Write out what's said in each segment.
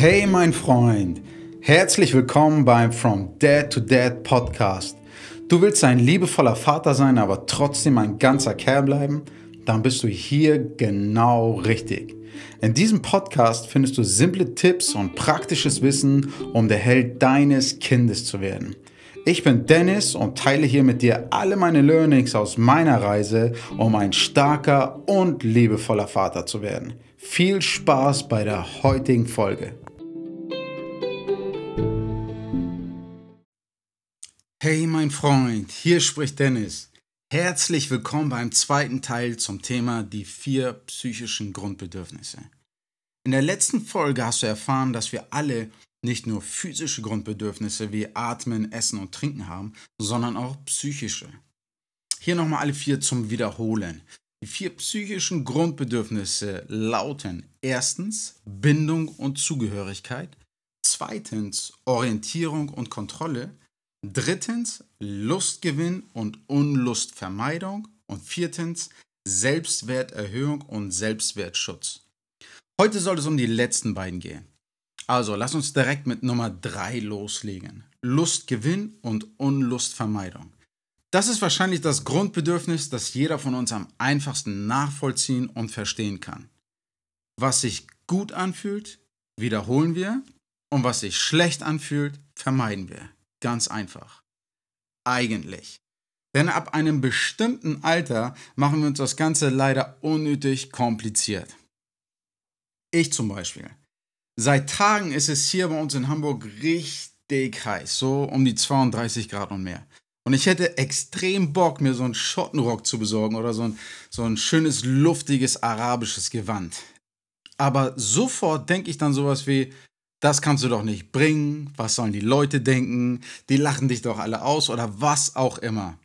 Hey mein Freund, herzlich willkommen beim From Dad to Dad Podcast. Du willst ein liebevoller Vater sein, aber trotzdem ein ganzer Kerl bleiben? Dann bist du hier genau richtig. In diesem Podcast findest du simple Tipps und praktisches Wissen, um der Held deines Kindes zu werden. Ich bin Dennis und teile hier mit dir alle meine Learnings aus meiner Reise, um ein starker und liebevoller Vater zu werden. Viel Spaß bei der heutigen Folge. Hey mein Freund, hier spricht Dennis. Herzlich willkommen beim zweiten Teil zum Thema die vier psychischen Grundbedürfnisse. In der letzten Folge hast du erfahren, dass wir alle nicht nur physische Grundbedürfnisse wie Atmen, Essen und Trinken haben, sondern auch psychische. Hier nochmal alle vier zum Wiederholen. Die vier psychischen Grundbedürfnisse lauten erstens Bindung und Zugehörigkeit, zweitens Orientierung und Kontrolle, drittens Lustgewinn und Unlustvermeidung und viertens Selbstwerterhöhung und Selbstwertschutz. Heute soll es um die letzten beiden gehen. Also, lass uns direkt mit Nummer 3 loslegen. Lustgewinn und Unlustvermeidung. Das ist wahrscheinlich das Grundbedürfnis, das jeder von uns am einfachsten nachvollziehen und verstehen kann. Was sich gut anfühlt, wiederholen wir und was sich schlecht anfühlt, vermeiden wir. Ganz einfach. Eigentlich. Denn ab einem bestimmten Alter machen wir uns das Ganze leider unnötig kompliziert. Ich zum Beispiel. Seit Tagen ist es hier bei uns in Hamburg richtig heiß, so um die 32 Grad und mehr. Und ich hätte extrem Bock, mir so einen Schottenrock zu besorgen oder so ein, so ein schönes, luftiges arabisches Gewand. Aber sofort denke ich dann sowas wie, das kannst du doch nicht bringen, was sollen die Leute denken, die lachen dich doch alle aus oder was auch immer.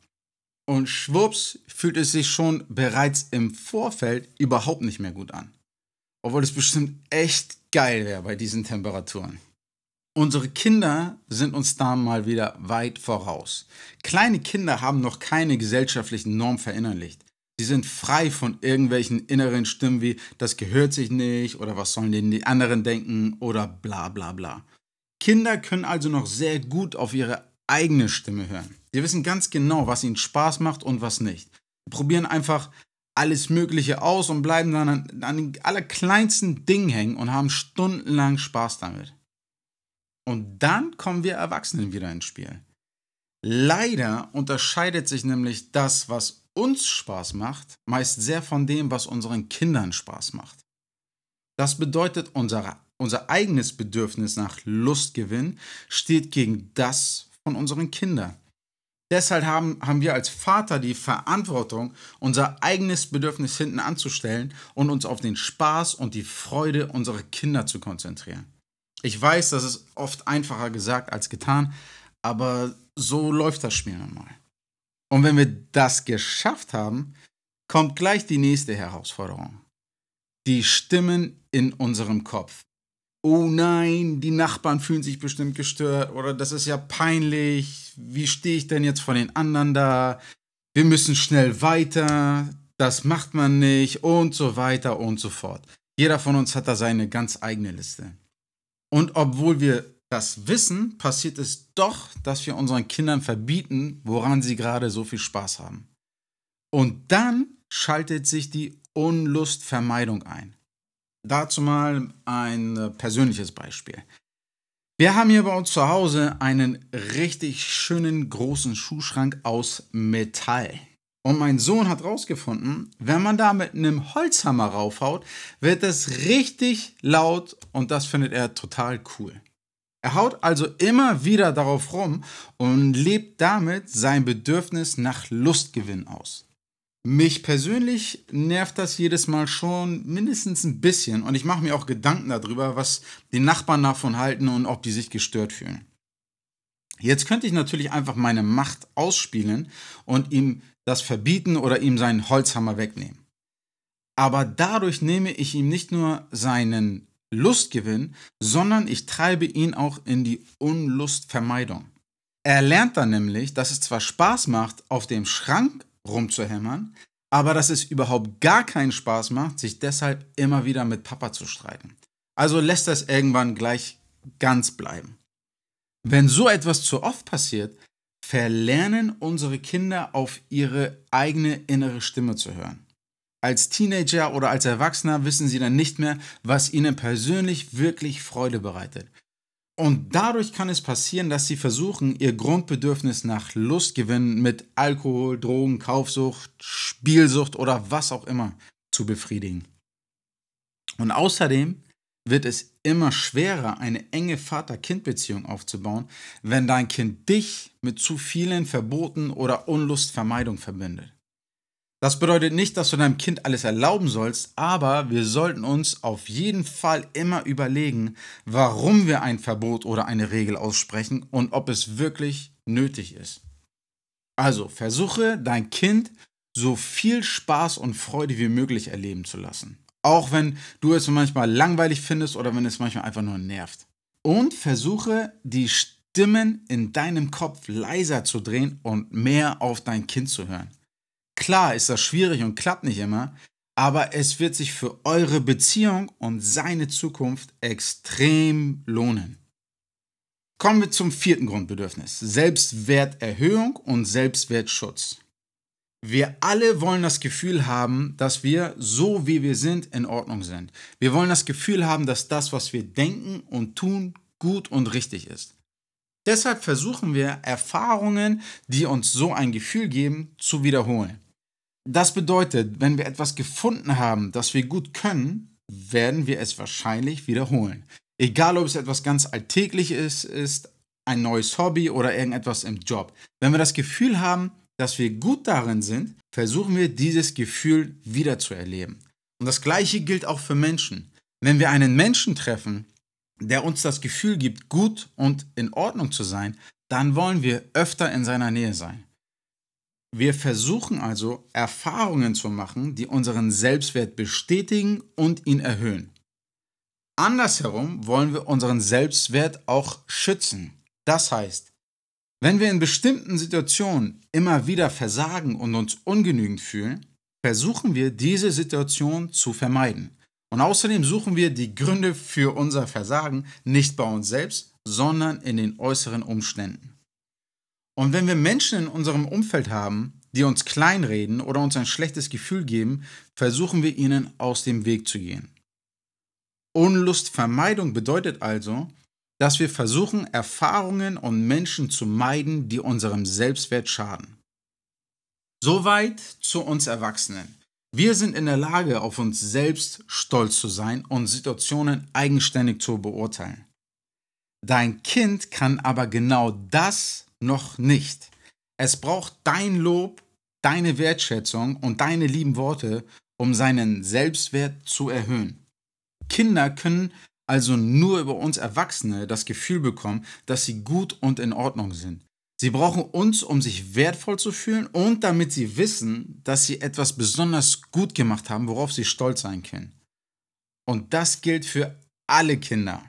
Und schwupps fühlt es sich schon bereits im Vorfeld überhaupt nicht mehr gut an. Obwohl es bestimmt echt geil wäre bei diesen Temperaturen. Unsere Kinder sind uns da mal wieder weit voraus. Kleine Kinder haben noch keine gesellschaftlichen Normen verinnerlicht. Sie sind frei von irgendwelchen inneren Stimmen wie das gehört sich nicht oder was sollen denn die anderen denken oder bla bla bla. Kinder können also noch sehr gut auf ihre eigene Stimme hören. Sie wissen ganz genau, was ihnen Spaß macht und was nicht. Sie probieren einfach alles Mögliche aus und bleiben dann an, an den allerkleinsten Dingen hängen und haben stundenlang Spaß damit. Und dann kommen wir Erwachsenen wieder ins Spiel. Leider unterscheidet sich nämlich das, was uns Spaß macht, meist sehr von dem, was unseren Kindern Spaß macht. Das bedeutet, unser, unser eigenes Bedürfnis nach Lustgewinn steht gegen das von unseren Kindern. Deshalb haben, haben wir als Vater die Verantwortung, unser eigenes Bedürfnis hinten anzustellen und uns auf den Spaß und die Freude unserer Kinder zu konzentrieren. Ich weiß, das ist oft einfacher gesagt als getan, aber so läuft das Spiel nun mal. Und wenn wir das geschafft haben, kommt gleich die nächste Herausforderung. Die Stimmen in unserem Kopf oh nein, die Nachbarn fühlen sich bestimmt gestört oder das ist ja peinlich, wie stehe ich denn jetzt von den anderen da? Wir müssen schnell weiter, das macht man nicht und so weiter und so fort. Jeder von uns hat da seine ganz eigene Liste. Und obwohl wir das wissen, passiert es doch, dass wir unseren Kindern verbieten, woran sie gerade so viel Spaß haben. Und dann schaltet sich die Unlustvermeidung ein. Dazu mal ein äh, persönliches Beispiel. Wir haben hier bei uns zu Hause einen richtig schönen großen Schuhschrank aus Metall. Und mein Sohn hat rausgefunden, wenn man da mit einem Holzhammer raufhaut, wird es richtig laut und das findet er total cool. Er haut also immer wieder darauf rum und lebt damit sein Bedürfnis nach Lustgewinn aus. Mich persönlich nervt das jedes Mal schon mindestens ein bisschen und ich mache mir auch Gedanken darüber, was die Nachbarn davon halten und ob die sich gestört fühlen. Jetzt könnte ich natürlich einfach meine Macht ausspielen und ihm das verbieten oder ihm seinen Holzhammer wegnehmen. Aber dadurch nehme ich ihm nicht nur seinen Lustgewinn, sondern ich treibe ihn auch in die Unlustvermeidung. Er lernt dann nämlich, dass es zwar Spaß macht, auf dem Schrank rumzuhämmern, aber dass es überhaupt gar keinen Spaß macht, sich deshalb immer wieder mit Papa zu streiten. Also lässt das irgendwann gleich ganz bleiben. Wenn so etwas zu oft passiert, verlernen unsere Kinder auf ihre eigene innere Stimme zu hören. Als Teenager oder als Erwachsener wissen sie dann nicht mehr, was ihnen persönlich wirklich Freude bereitet. Und dadurch kann es passieren, dass sie versuchen, ihr Grundbedürfnis nach Lustgewinn mit Alkohol, Drogen, Kaufsucht, Spielsucht oder was auch immer zu befriedigen. Und außerdem wird es immer schwerer, eine enge Vater-Kind-Beziehung aufzubauen, wenn dein Kind dich mit zu vielen Verboten oder Unlustvermeidung verbindet. Das bedeutet nicht, dass du deinem Kind alles erlauben sollst, aber wir sollten uns auf jeden Fall immer überlegen, warum wir ein Verbot oder eine Regel aussprechen und ob es wirklich nötig ist. Also versuche dein Kind so viel Spaß und Freude wie möglich erleben zu lassen. Auch wenn du es manchmal langweilig findest oder wenn es manchmal einfach nur nervt. Und versuche die Stimmen in deinem Kopf leiser zu drehen und mehr auf dein Kind zu hören. Klar ist das schwierig und klappt nicht immer, aber es wird sich für eure Beziehung und seine Zukunft extrem lohnen. Kommen wir zum vierten Grundbedürfnis, Selbstwerterhöhung und Selbstwertschutz. Wir alle wollen das Gefühl haben, dass wir so wie wir sind in Ordnung sind. Wir wollen das Gefühl haben, dass das, was wir denken und tun, gut und richtig ist. Deshalb versuchen wir Erfahrungen, die uns so ein Gefühl geben, zu wiederholen. Das bedeutet, wenn wir etwas gefunden haben, das wir gut können, werden wir es wahrscheinlich wiederholen. Egal, ob es etwas ganz Alltägliches ist, ein neues Hobby oder irgendetwas im Job. Wenn wir das Gefühl haben, dass wir gut darin sind, versuchen wir dieses Gefühl wieder zu erleben. Und das gleiche gilt auch für Menschen. Wenn wir einen Menschen treffen, der uns das Gefühl gibt, gut und in Ordnung zu sein, dann wollen wir öfter in seiner Nähe sein. Wir versuchen also Erfahrungen zu machen, die unseren Selbstwert bestätigen und ihn erhöhen. Andersherum wollen wir unseren Selbstwert auch schützen. Das heißt, wenn wir in bestimmten Situationen immer wieder versagen und uns ungenügend fühlen, versuchen wir diese Situation zu vermeiden. Und außerdem suchen wir die Gründe für unser Versagen nicht bei uns selbst, sondern in den äußeren Umständen. Und wenn wir Menschen in unserem Umfeld haben, die uns kleinreden oder uns ein schlechtes Gefühl geben, versuchen wir ihnen aus dem Weg zu gehen. Unlustvermeidung bedeutet also, dass wir versuchen, Erfahrungen und Menschen zu meiden, die unserem Selbstwert schaden. Soweit zu uns Erwachsenen. Wir sind in der Lage, auf uns selbst stolz zu sein und Situationen eigenständig zu beurteilen. Dein Kind kann aber genau das noch nicht. Es braucht dein Lob, deine Wertschätzung und deine lieben Worte, um seinen Selbstwert zu erhöhen. Kinder können also nur über uns Erwachsene das Gefühl bekommen, dass sie gut und in Ordnung sind. Sie brauchen uns, um sich wertvoll zu fühlen und damit sie wissen, dass sie etwas besonders gut gemacht haben, worauf sie stolz sein können. Und das gilt für alle Kinder.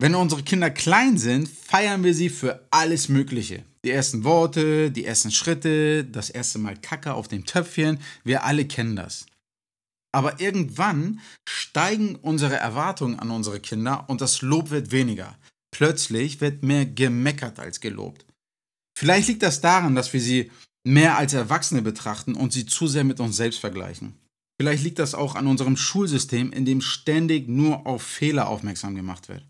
Wenn unsere Kinder klein sind, feiern wir sie für alles Mögliche. Die ersten Worte, die ersten Schritte, das erste Mal Kacke auf dem Töpfchen, wir alle kennen das. Aber irgendwann steigen unsere Erwartungen an unsere Kinder und das Lob wird weniger. Plötzlich wird mehr gemeckert als gelobt. Vielleicht liegt das daran, dass wir sie mehr als Erwachsene betrachten und sie zu sehr mit uns selbst vergleichen. Vielleicht liegt das auch an unserem Schulsystem, in dem ständig nur auf Fehler aufmerksam gemacht wird.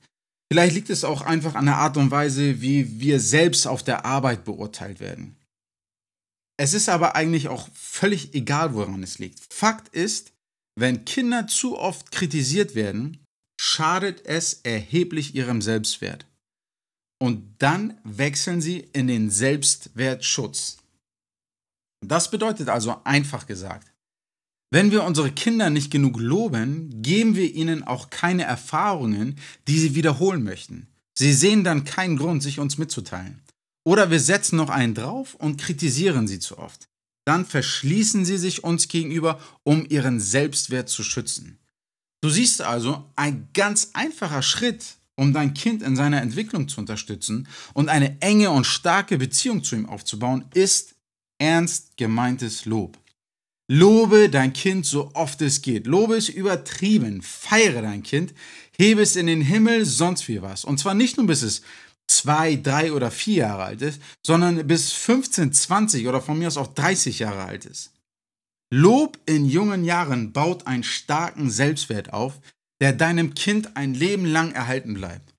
Vielleicht liegt es auch einfach an der Art und Weise, wie wir selbst auf der Arbeit beurteilt werden. Es ist aber eigentlich auch völlig egal, woran es liegt. Fakt ist, wenn Kinder zu oft kritisiert werden, schadet es erheblich ihrem Selbstwert. Und dann wechseln sie in den Selbstwertschutz. Das bedeutet also einfach gesagt, wenn wir unsere Kinder nicht genug loben, geben wir ihnen auch keine Erfahrungen, die sie wiederholen möchten. Sie sehen dann keinen Grund, sich uns mitzuteilen. Oder wir setzen noch einen drauf und kritisieren sie zu oft dann verschließen sie sich uns gegenüber, um ihren Selbstwert zu schützen. Du siehst also, ein ganz einfacher Schritt, um dein Kind in seiner Entwicklung zu unterstützen und eine enge und starke Beziehung zu ihm aufzubauen, ist ernst gemeintes Lob. Lobe dein Kind so oft es geht. Lobe es übertrieben. Feiere dein Kind. Hebe es in den Himmel, sonst wie was. Und zwar nicht nur bis es zwei, drei oder vier Jahre alt ist, sondern bis 15, 20 oder von mir aus auch 30 Jahre alt ist. Lob in jungen Jahren baut einen starken Selbstwert auf, der deinem Kind ein Leben lang erhalten bleibt.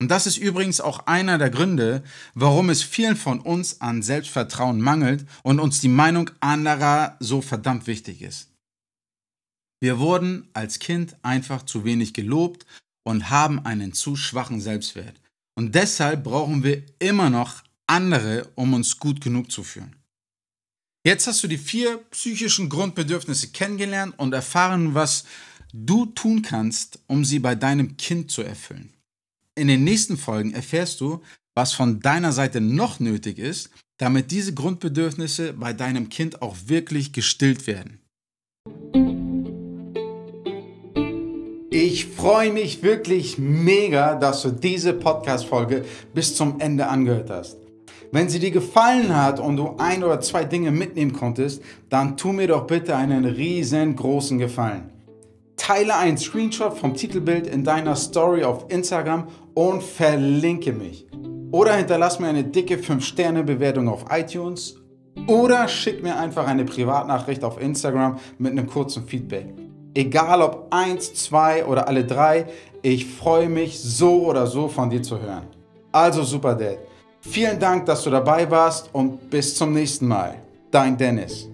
Und das ist übrigens auch einer der Gründe, warum es vielen von uns an Selbstvertrauen mangelt und uns die Meinung anderer so verdammt wichtig ist. Wir wurden als Kind einfach zu wenig gelobt und haben einen zu schwachen Selbstwert. Und deshalb brauchen wir immer noch andere, um uns gut genug zu fühlen. Jetzt hast du die vier psychischen Grundbedürfnisse kennengelernt und erfahren, was du tun kannst, um sie bei deinem Kind zu erfüllen. In den nächsten Folgen erfährst du, was von deiner Seite noch nötig ist, damit diese Grundbedürfnisse bei deinem Kind auch wirklich gestillt werden. Ich freue mich wirklich mega, dass du diese Podcast-Folge bis zum Ende angehört hast. Wenn sie dir gefallen hat und du ein oder zwei Dinge mitnehmen konntest, dann tu mir doch bitte einen riesengroßen Gefallen. Teile einen Screenshot vom Titelbild in deiner Story auf Instagram und verlinke mich. Oder hinterlass mir eine dicke 5-Sterne-Bewertung auf iTunes oder schick mir einfach eine Privatnachricht auf Instagram mit einem kurzen Feedback. Egal ob eins, zwei oder alle drei, ich freue mich so oder so von dir zu hören. Also Super Dad, vielen Dank, dass du dabei warst und bis zum nächsten Mal. Dein Dennis.